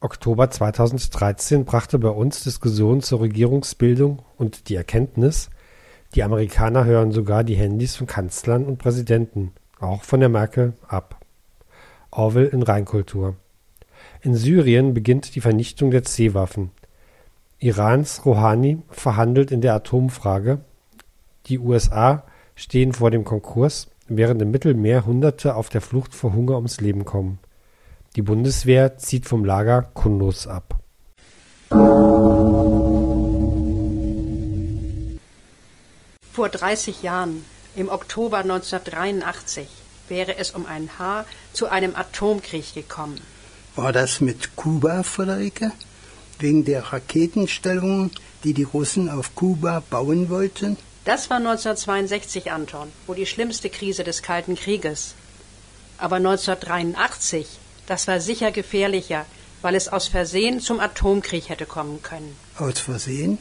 Oktober 2013 brachte bei uns Diskussionen zur Regierungsbildung und die Erkenntnis, die Amerikaner hören sogar die Handys von Kanzlern und Präsidenten, auch von der Merkel, ab. Orwell in Reinkultur. In Syrien beginnt die Vernichtung der C-Waffen. Irans Rouhani verhandelt in der Atomfrage. Die USA stehen vor dem Konkurs, während im Mittelmeer Hunderte auf der Flucht vor Hunger ums Leben kommen. Die Bundeswehr zieht vom Lager Kunduz ab. Vor 30 Jahren, im Oktober 1983, wäre es um ein Haar zu einem Atomkrieg gekommen. War das mit Kuba, Friederike? Wegen der Raketenstellungen, die die Russen auf Kuba bauen wollten? Das war 1962, Anton, wo die schlimmste Krise des Kalten Krieges. Aber 1983 das war sicher gefährlicher, weil es aus Versehen zum Atomkrieg hätte kommen können. Aus Versehen?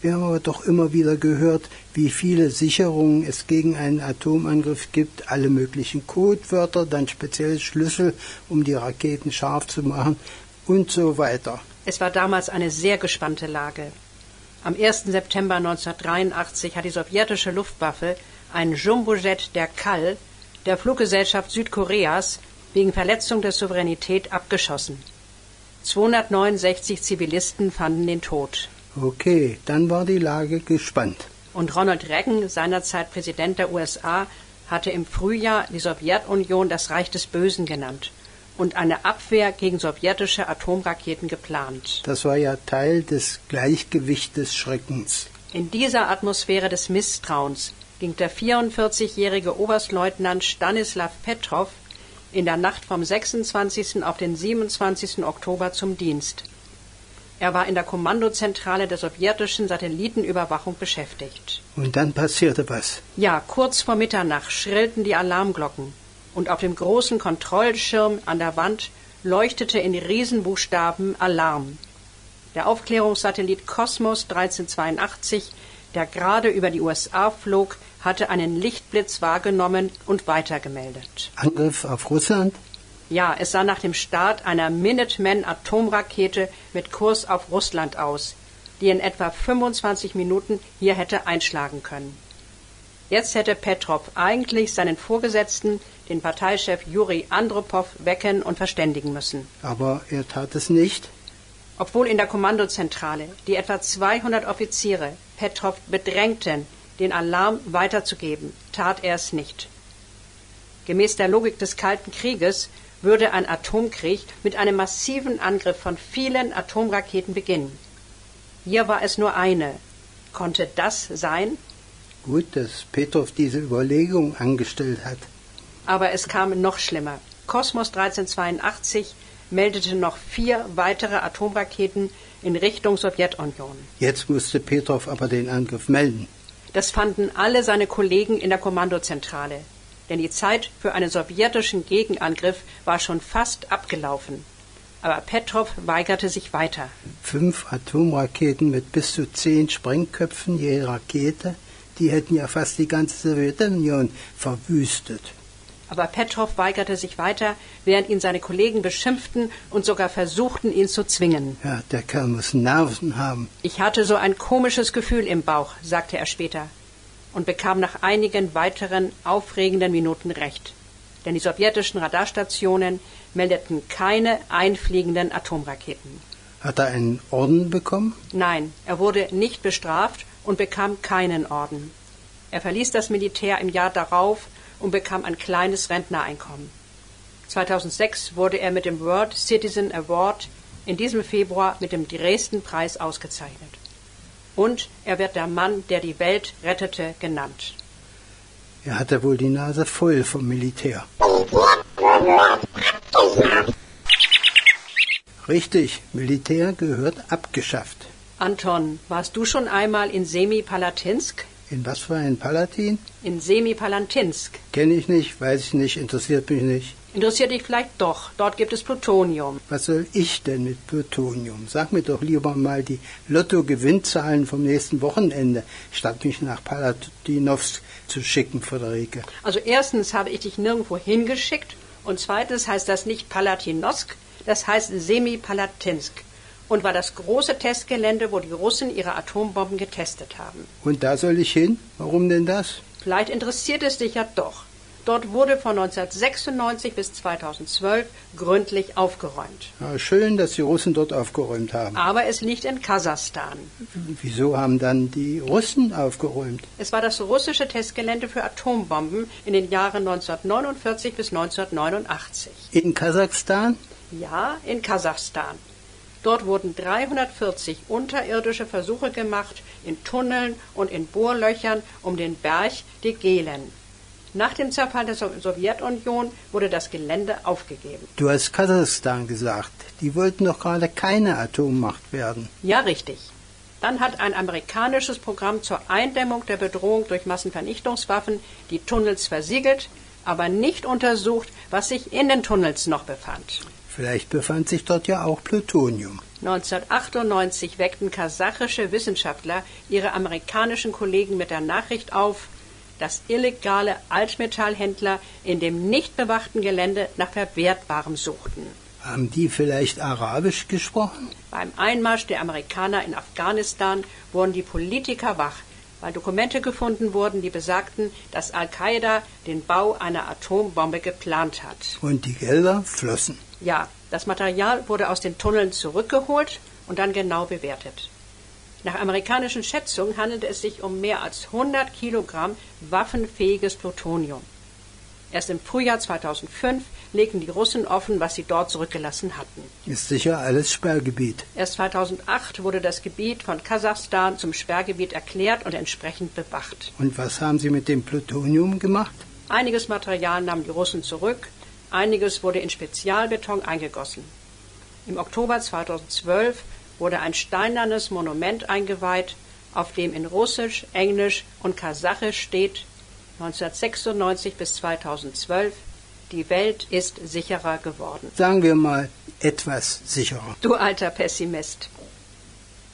Wir haben aber doch immer wieder gehört, wie viele Sicherungen es gegen einen Atomangriff gibt, alle möglichen Codewörter, dann spezielle Schlüssel, um die Raketen scharf zu machen und so weiter. Es war damals eine sehr gespannte Lage. Am 1. September 1983 hat die sowjetische Luftwaffe einen Jumbojet der KAL, der Fluggesellschaft Südkoreas, wegen Verletzung der Souveränität abgeschossen. 269 Zivilisten fanden den Tod. Okay, dann war die Lage gespannt. Und Ronald Reagan, seinerzeit Präsident der USA, hatte im Frühjahr die Sowjetunion das Reich des Bösen genannt und eine Abwehr gegen sowjetische Atomraketen geplant. Das war ja Teil des Gleichgewichts des Schreckens. In dieser Atmosphäre des Misstrauens ging der 44-jährige Oberstleutnant Stanislav Petrov in der Nacht vom 26. auf den 27. Oktober zum Dienst. Er war in der Kommandozentrale der sowjetischen Satellitenüberwachung beschäftigt. Und dann passierte was? Ja, kurz vor Mitternacht schrillten die Alarmglocken und auf dem großen Kontrollschirm an der Wand leuchtete in Riesenbuchstaben Alarm. Der Aufklärungssatellit Cosmos 1382, der gerade über die USA flog, hatte einen Lichtblitz wahrgenommen und weitergemeldet. Angriff auf Russland? Ja, es sah nach dem Start einer Minuteman-Atomrakete mit Kurs auf Russland aus, die in etwa 25 Minuten hier hätte einschlagen können. Jetzt hätte Petrov eigentlich seinen Vorgesetzten, den Parteichef Juri Andropow, wecken und verständigen müssen. Aber er tat es nicht. Obwohl in der Kommandozentrale die etwa 200 Offiziere Petrov bedrängten, den Alarm weiterzugeben, tat er es nicht. Gemäß der Logik des Kalten Krieges würde ein Atomkrieg mit einem massiven Angriff von vielen Atomraketen beginnen. Hier war es nur eine. Konnte das sein? Gut, dass Petrov diese Überlegung angestellt hat. Aber es kam noch schlimmer. Kosmos 1382 meldete noch vier weitere Atomraketen in Richtung Sowjetunion. Jetzt musste Petrov aber den Angriff melden. Das fanden alle seine Kollegen in der Kommandozentrale, denn die Zeit für einen sowjetischen Gegenangriff war schon fast abgelaufen. Aber Petrov weigerte sich weiter. Fünf Atomraketen mit bis zu zehn Sprengköpfen je Rakete, die hätten ja fast die ganze Sowjetunion verwüstet. Aber Petrov weigerte sich weiter, während ihn seine Kollegen beschimpften und sogar versuchten, ihn zu zwingen. Ja, der Kerl muss Nerven haben. Ich hatte so ein komisches Gefühl im Bauch, sagte er später, und bekam nach einigen weiteren aufregenden Minuten recht. Denn die sowjetischen Radarstationen meldeten keine einfliegenden Atomraketen. Hat er einen Orden bekommen? Nein, er wurde nicht bestraft und bekam keinen Orden. Er verließ das Militär im Jahr darauf und bekam ein kleines Rentnereinkommen. 2006 wurde er mit dem World Citizen Award in diesem Februar mit dem Dresden-Preis ausgezeichnet. Und er wird der Mann, der die Welt rettete, genannt. Er hatte wohl die Nase voll vom Militär. Richtig, Militär gehört abgeschafft. Anton, warst du schon einmal in Semipalatinsk? In was für ein Palatin? In Semipalantinsk. Kenne ich nicht, weiß ich nicht, interessiert mich nicht. Interessiert dich vielleicht doch. Dort gibt es Plutonium. Was soll ich denn mit Plutonium? Sag mir doch lieber mal die Lotto-Gewinnzahlen vom nächsten Wochenende, statt mich nach Palatinovsk zu schicken, Friederike. Also erstens habe ich dich nirgendwo hingeschickt und zweitens heißt das nicht Palatinovsk, Das heißt Semipalatinsk und war das große Testgelände, wo die Russen ihre Atombomben getestet haben. Und da soll ich hin? Warum denn das? Vielleicht interessiert es dich ja doch. Dort wurde von 1996 bis 2012 gründlich aufgeräumt. Ja, schön, dass die Russen dort aufgeräumt haben. Aber es liegt in Kasachstan. Wieso haben dann die Russen aufgeräumt? Es war das russische Testgelände für Atombomben in den Jahren 1949 bis 1989. In Kasachstan? Ja, in Kasachstan. Dort wurden 340 unterirdische Versuche gemacht in Tunneln und in Bohrlöchern um den Berg Degelen. Nach dem Zerfall der Sowjetunion wurde das Gelände aufgegeben. Du hast Kasachstan gesagt. Die wollten doch gerade keine Atommacht werden. Ja, richtig. Dann hat ein amerikanisches Programm zur Eindämmung der Bedrohung durch Massenvernichtungswaffen die Tunnels versiegelt, aber nicht untersucht, was sich in den Tunnels noch befand. Vielleicht befand sich dort ja auch Plutonium. 1998 weckten kasachische Wissenschaftler ihre amerikanischen Kollegen mit der Nachricht auf, dass illegale Altmetallhändler in dem nicht bewachten Gelände nach Verwertbarem suchten. Haben die vielleicht Arabisch gesprochen? Beim Einmarsch der Amerikaner in Afghanistan wurden die Politiker wach, weil Dokumente gefunden wurden, die besagten, dass Al-Qaida den Bau einer Atombombe geplant hat. Und die Gelder flossen. Ja, das Material wurde aus den Tunneln zurückgeholt und dann genau bewertet. Nach amerikanischen Schätzungen handelte es sich um mehr als 100 Kilogramm waffenfähiges Plutonium. Erst im Frühjahr 2005 legten die Russen offen, was sie dort zurückgelassen hatten. Ist sicher alles Sperrgebiet. Erst 2008 wurde das Gebiet von Kasachstan zum Sperrgebiet erklärt und entsprechend bewacht. Und was haben Sie mit dem Plutonium gemacht? Einiges Material nahmen die Russen zurück, einiges wurde in Spezialbeton eingegossen. Im Oktober 2012 wurde ein steinernes Monument eingeweiht, auf dem in Russisch, Englisch und Kasachisch steht 1996 bis 2012 die Welt ist sicherer geworden. Sagen wir mal etwas sicherer. Du alter Pessimist.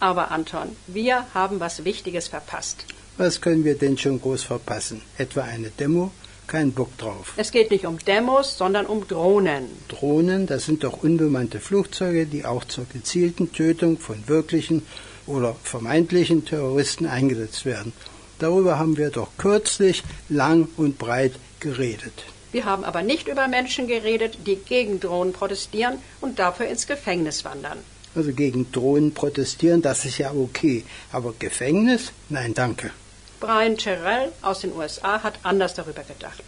Aber Anton, wir haben was Wichtiges verpasst. Was können wir denn schon groß verpassen? Etwa eine Demo? Kein Bock drauf. Es geht nicht um Demos, sondern um Drohnen. Drohnen, das sind doch unbemannte Flugzeuge, die auch zur gezielten Tötung von wirklichen oder vermeintlichen Terroristen eingesetzt werden. Darüber haben wir doch kürzlich lang und breit geredet. Wir haben aber nicht über Menschen geredet, die gegen Drohnen protestieren und dafür ins Gefängnis wandern. Also gegen Drohnen protestieren, das ist ja okay. Aber Gefängnis? Nein, danke. Brian Terrell aus den USA hat anders darüber gedacht.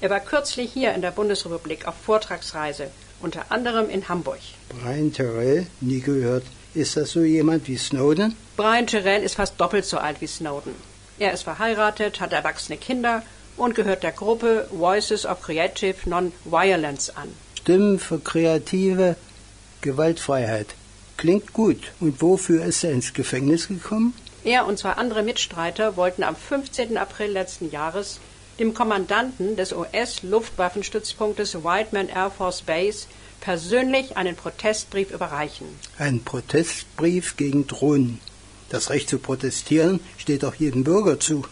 Er war kürzlich hier in der Bundesrepublik auf Vortragsreise, unter anderem in Hamburg. Brian Terrell, nie gehört. Ist das so jemand wie Snowden? Brian Terrell ist fast doppelt so alt wie Snowden. Er ist verheiratet, hat erwachsene Kinder und gehört der Gruppe Voices of Creative Non-Violence an. Stimmen für kreative Gewaltfreiheit. Klingt gut. Und wofür ist er ins Gefängnis gekommen? Er und zwei andere Mitstreiter wollten am 15. April letzten Jahres dem Kommandanten des US-Luftwaffenstützpunktes Whiteman Air Force Base persönlich einen Protestbrief überreichen. Ein Protestbrief gegen Drohnen. Das Recht zu protestieren steht doch jedem Bürger zu.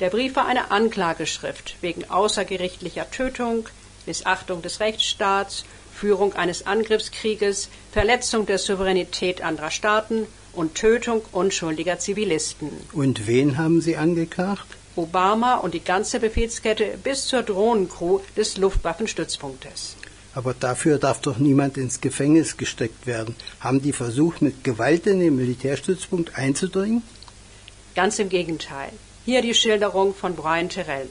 Der Brief war eine Anklageschrift wegen außergerichtlicher Tötung, Missachtung des Rechtsstaats, Führung eines Angriffskrieges, Verletzung der Souveränität anderer Staaten und Tötung unschuldiger Zivilisten. Und wen haben Sie angeklagt? Obama und die ganze Befehlskette bis zur Drohnencrew des Luftwaffenstützpunktes. Aber dafür darf doch niemand ins Gefängnis gesteckt werden. Haben die versucht, mit Gewalt in den Militärstützpunkt einzudringen? Ganz im Gegenteil. Hier die Schilderung von Brian Terrell.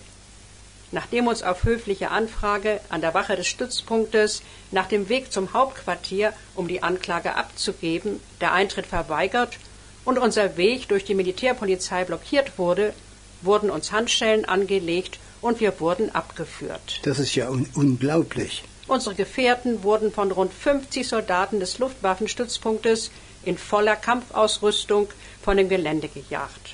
Nachdem uns auf höfliche Anfrage an der Wache des Stützpunktes nach dem Weg zum Hauptquartier, um die Anklage abzugeben, der Eintritt verweigert und unser Weg durch die Militärpolizei blockiert wurde, wurden uns Handschellen angelegt und wir wurden abgeführt. Das ist ja un unglaublich. Unsere Gefährten wurden von rund 50 Soldaten des Luftwaffenstützpunktes in voller Kampfausrüstung von dem Gelände gejagt.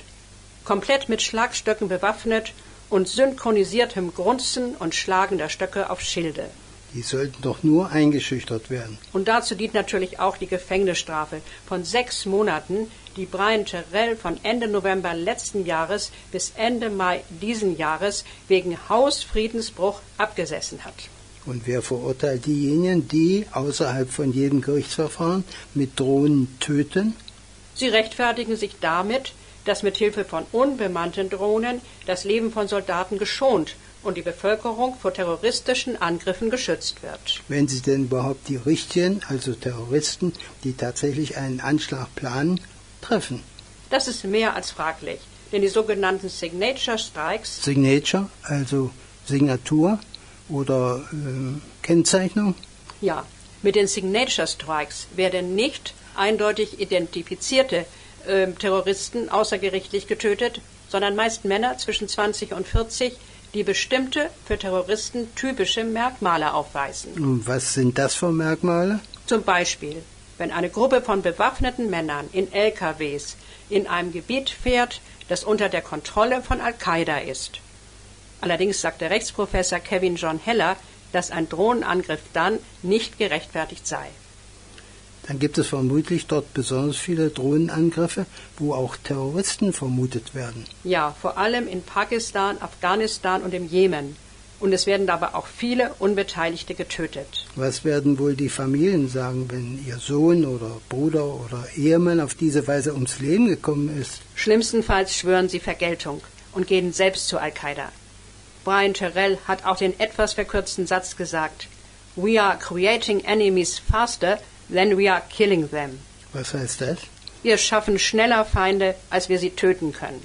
Komplett mit Schlagstöcken bewaffnet und synchronisiertem Grunzen und Schlagen der Stöcke auf Schilde. Die sollten doch nur eingeschüchtert werden. Und dazu dient natürlich auch die Gefängnisstrafe von sechs Monaten, die Brian Terrell von Ende November letzten Jahres bis Ende Mai diesen Jahres wegen Hausfriedensbruch abgesessen hat. Und wer verurteilt diejenigen, die außerhalb von jedem Gerichtsverfahren mit Drohnen töten? Sie rechtfertigen sich damit, dass mit Hilfe von unbemannten Drohnen das Leben von Soldaten geschont und die Bevölkerung vor terroristischen Angriffen geschützt wird. Wenn sie denn überhaupt die richtigen, also Terroristen, die tatsächlich einen Anschlag planen, treffen. Das ist mehr als fraglich, denn die sogenannten Signature Strikes Signature, also Signatur oder äh, Kennzeichnung, Ja, mit den Signature Strikes werden nicht eindeutig identifizierte ähm, Terroristen außergerichtlich getötet, sondern meist Männer zwischen 20 und 40, die bestimmte für Terroristen typische Merkmale aufweisen. Und was sind das für Merkmale? Zum Beispiel, wenn eine Gruppe von bewaffneten Männern in LKWs in einem Gebiet fährt, das unter der Kontrolle von Al-Qaida ist. Allerdings sagt der Rechtsprofessor Kevin John Heller, dass ein Drohnenangriff dann nicht gerechtfertigt sei. Dann gibt es vermutlich dort besonders viele Drohnenangriffe, wo auch Terroristen vermutet werden. Ja, vor allem in Pakistan, Afghanistan und im Jemen. Und es werden dabei auch viele Unbeteiligte getötet. Was werden wohl die Familien sagen, wenn ihr Sohn oder Bruder oder Ehemann auf diese Weise ums Leben gekommen ist? Schlimmstenfalls schwören sie Vergeltung und gehen selbst zu Al-Qaida. Brian Terrell hat auch den etwas verkürzten Satz gesagt: We are creating enemies faster than we are killing them. Was heißt das? Wir schaffen schneller Feinde, als wir sie töten können.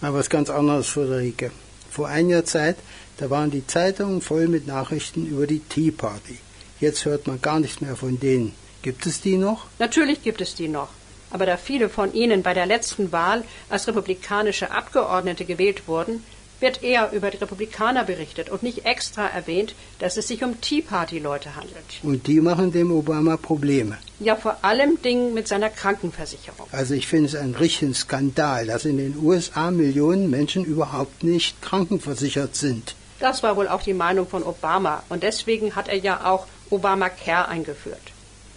Mal was ganz anderes, Friederike. Vor einiger Zeit, da waren die Zeitungen voll mit Nachrichten über die Tea Party. Jetzt hört man gar nichts mehr von denen. Gibt es die noch? Natürlich gibt es die noch. Aber da viele von ihnen bei der letzten Wahl als republikanische Abgeordnete gewählt wurden, wird eher über die Republikaner berichtet und nicht extra erwähnt, dass es sich um Tea Party Leute handelt. Und die machen dem Obama Probleme. Ja, vor allem Dingen mit seiner Krankenversicherung. Also ich finde es einen richtigen Skandal, dass in den USA Millionen Menschen überhaupt nicht krankenversichert sind. Das war wohl auch die Meinung von Obama und deswegen hat er ja auch Obamacare eingeführt.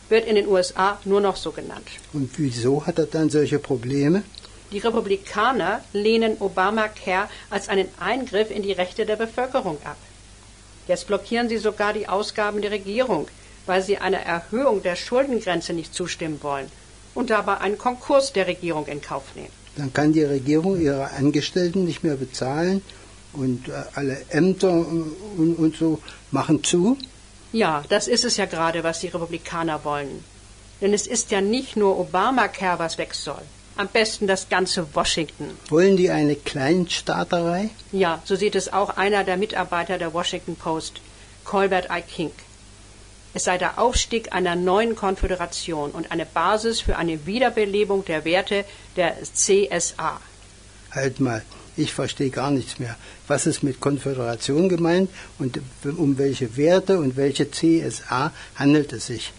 Wird in den USA nur noch so genannt. Und wieso hat er dann solche Probleme? Die Republikaner lehnen Obamacare als einen Eingriff in die Rechte der Bevölkerung ab. Jetzt blockieren sie sogar die Ausgaben der Regierung, weil sie einer Erhöhung der Schuldengrenze nicht zustimmen wollen und dabei einen Konkurs der Regierung in Kauf nehmen. Dann kann die Regierung ihre Angestellten nicht mehr bezahlen und äh, alle Ämter und, und so machen zu. Ja, das ist es ja gerade, was die Republikaner wollen. Denn es ist ja nicht nur Obamacare, was weg soll. Am besten das ganze Washington. Wollen die eine Kleinstaaterei? Ja, so sieht es auch einer der Mitarbeiter der Washington Post, Colbert I. King. Es sei der Aufstieg einer neuen Konföderation und eine Basis für eine Wiederbelebung der Werte der CSA. Halt mal, ich verstehe gar nichts mehr. Was ist mit Konföderation gemeint und um welche Werte und welche CSA handelt es sich?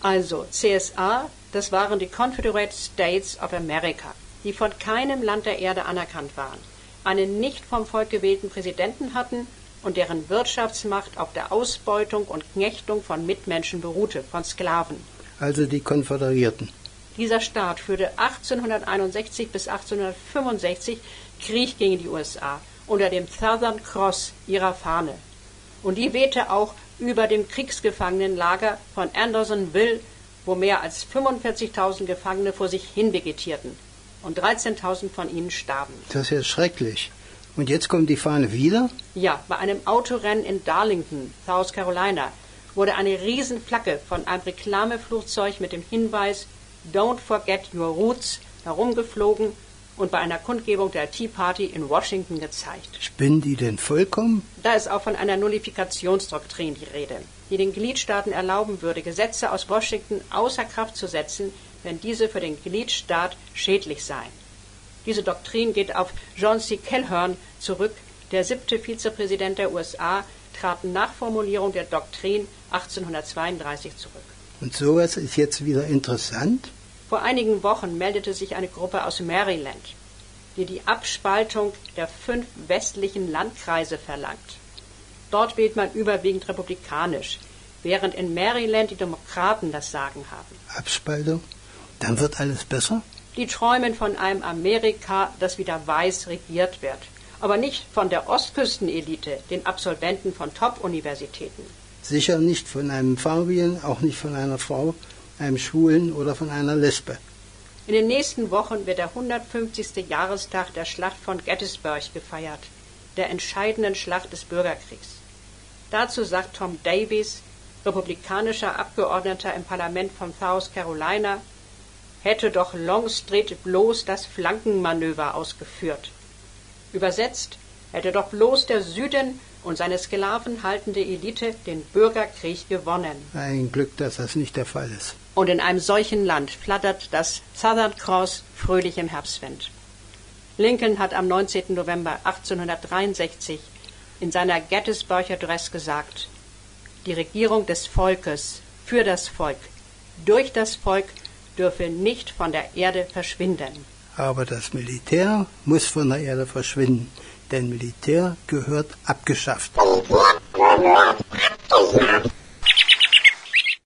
Also, CSA, das waren die Confederate States of America, die von keinem Land der Erde anerkannt waren, einen nicht vom Volk gewählten Präsidenten hatten und deren Wirtschaftsmacht auf der Ausbeutung und Knechtung von Mitmenschen beruhte, von Sklaven. Also die Konföderierten. Dieser Staat führte 1861 bis 1865 Krieg gegen die USA unter dem Southern Cross ihrer Fahne. Und die wehte auch über dem Kriegsgefangenenlager von Andersonville, wo mehr als 45.000 Gefangene vor sich hin vegetierten und 13.000 von ihnen starben. Das ist ja schrecklich. Und jetzt kommt die Fahne wieder? Ja, bei einem Autorennen in Darlington, South Carolina, wurde eine Riesenflagge von einem Reklameflugzeug mit dem Hinweis Don't forget your roots herumgeflogen und bei einer Kundgebung der Tea Party in Washington gezeigt. Spinnen die denn vollkommen? Da ist auch von einer Nullifikationsdoktrin die Rede, die den Gliedstaaten erlauben würde, Gesetze aus Washington außer Kraft zu setzen, wenn diese für den Gliedstaat schädlich seien. Diese Doktrin geht auf John C. Calhoun zurück. Der siebte Vizepräsident der USA trat nach Formulierung der Doktrin 1832 zurück. Und sowas ist jetzt wieder interessant? Vor einigen Wochen meldete sich eine Gruppe aus Maryland, die die Abspaltung der fünf westlichen Landkreise verlangt. Dort wählt man überwiegend republikanisch, während in Maryland die Demokraten das Sagen haben. Abspaltung? Dann wird alles besser? Die träumen von einem Amerika, das wieder weiß regiert wird aber nicht von der Ostküstenelite, den Absolventen von Top-Universitäten. Sicher nicht von einem Farbigen, auch nicht von einer Frau, einem Schwulen oder von einer Lesbe. In den nächsten Wochen wird der 150. Jahrestag der Schlacht von Gettysburg gefeiert, der entscheidenden Schlacht des Bürgerkriegs. Dazu sagt Tom Davies, republikanischer Abgeordneter im Parlament von South Carolina, hätte doch Longstreet bloß das Flankenmanöver ausgeführt. Übersetzt hätte doch bloß der Süden und seine sklavenhaltende Elite den Bürgerkrieg gewonnen. Ein Glück, dass das nicht der Fall ist. Und in einem solchen Land flattert das Southern Cross fröhlich im Herbstwind. Lincoln hat am 19. November 1863 in seiner Gettysburg Address gesagt, die Regierung des Volkes für das Volk, durch das Volk dürfe nicht von der Erde verschwinden. Aber das Militär muss von der Erde verschwinden, denn Militär gehört abgeschafft.